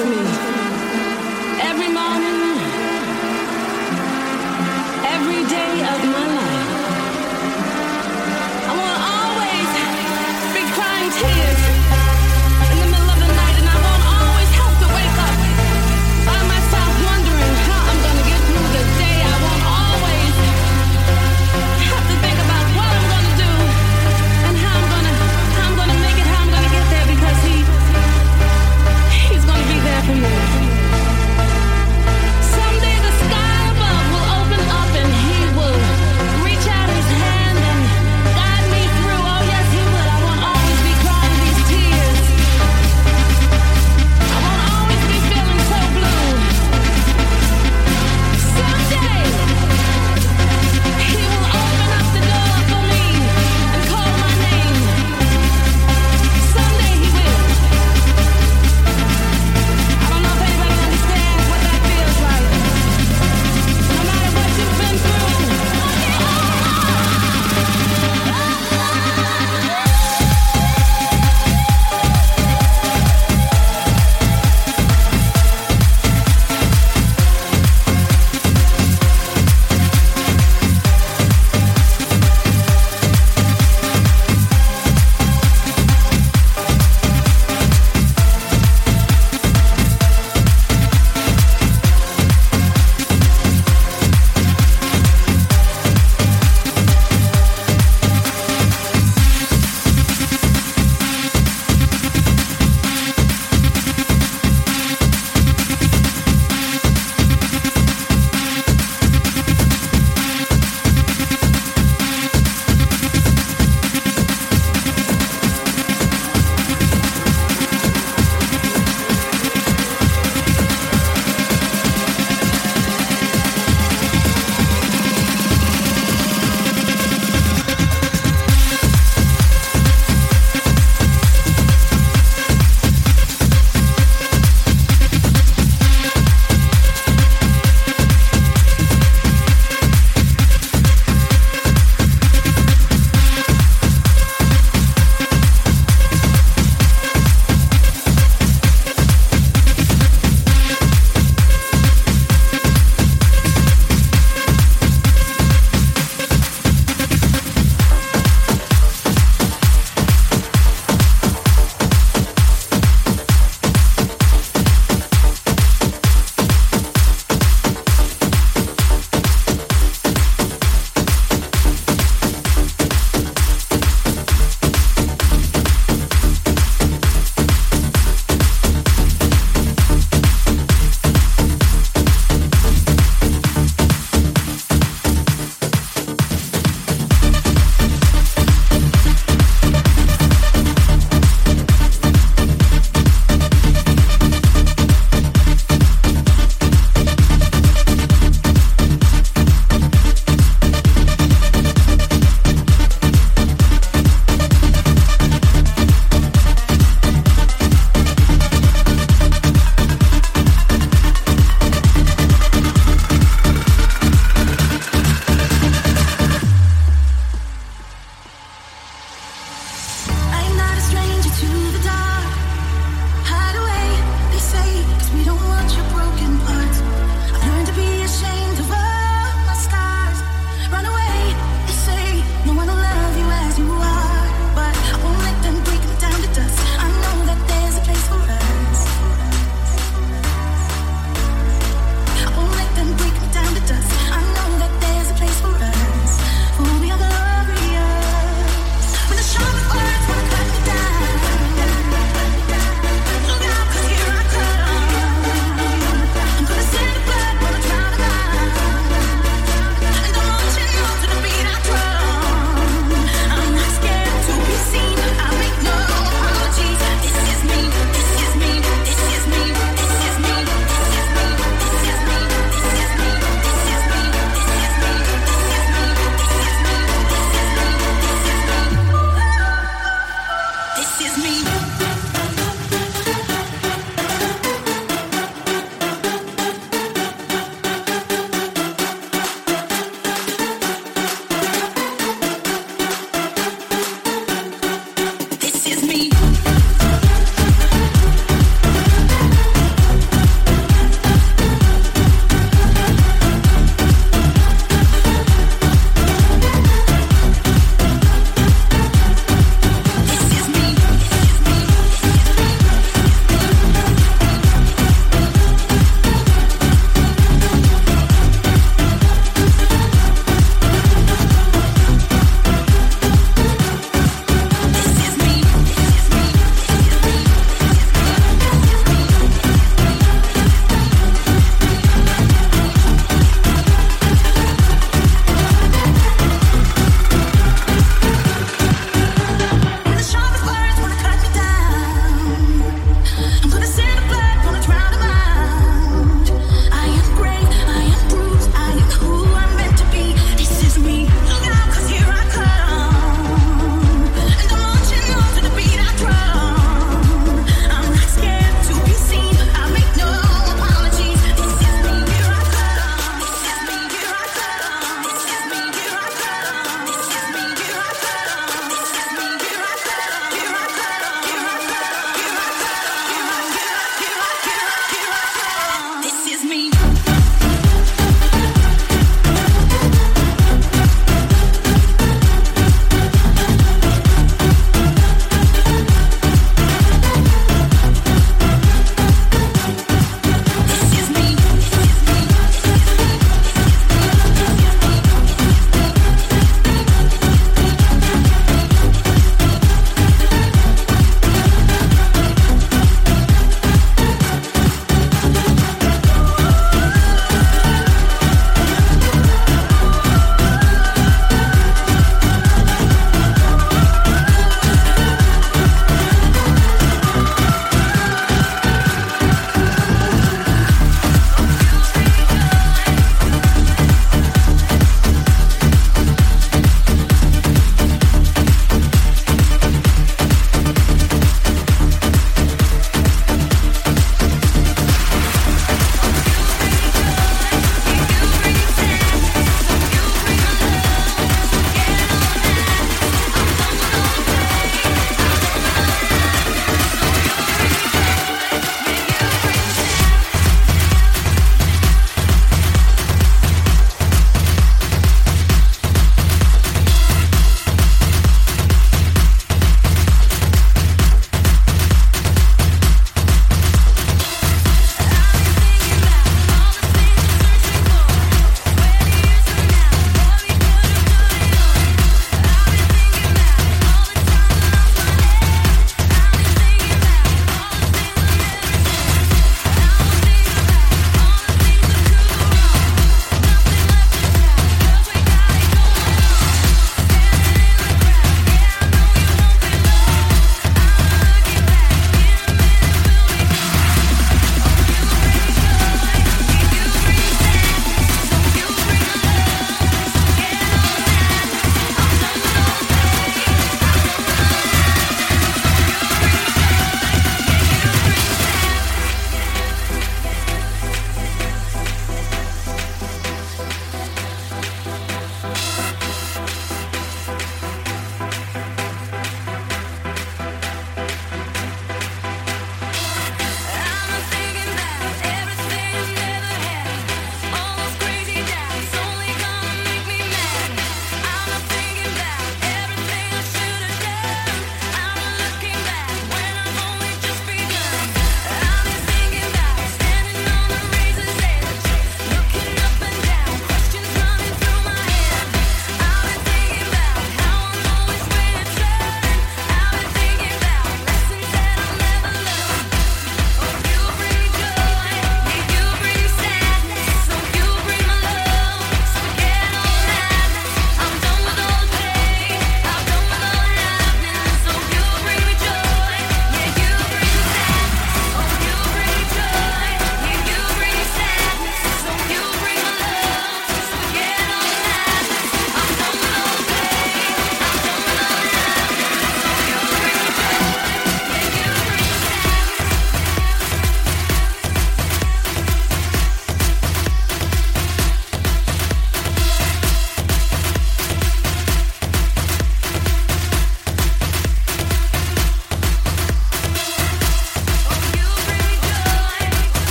for me.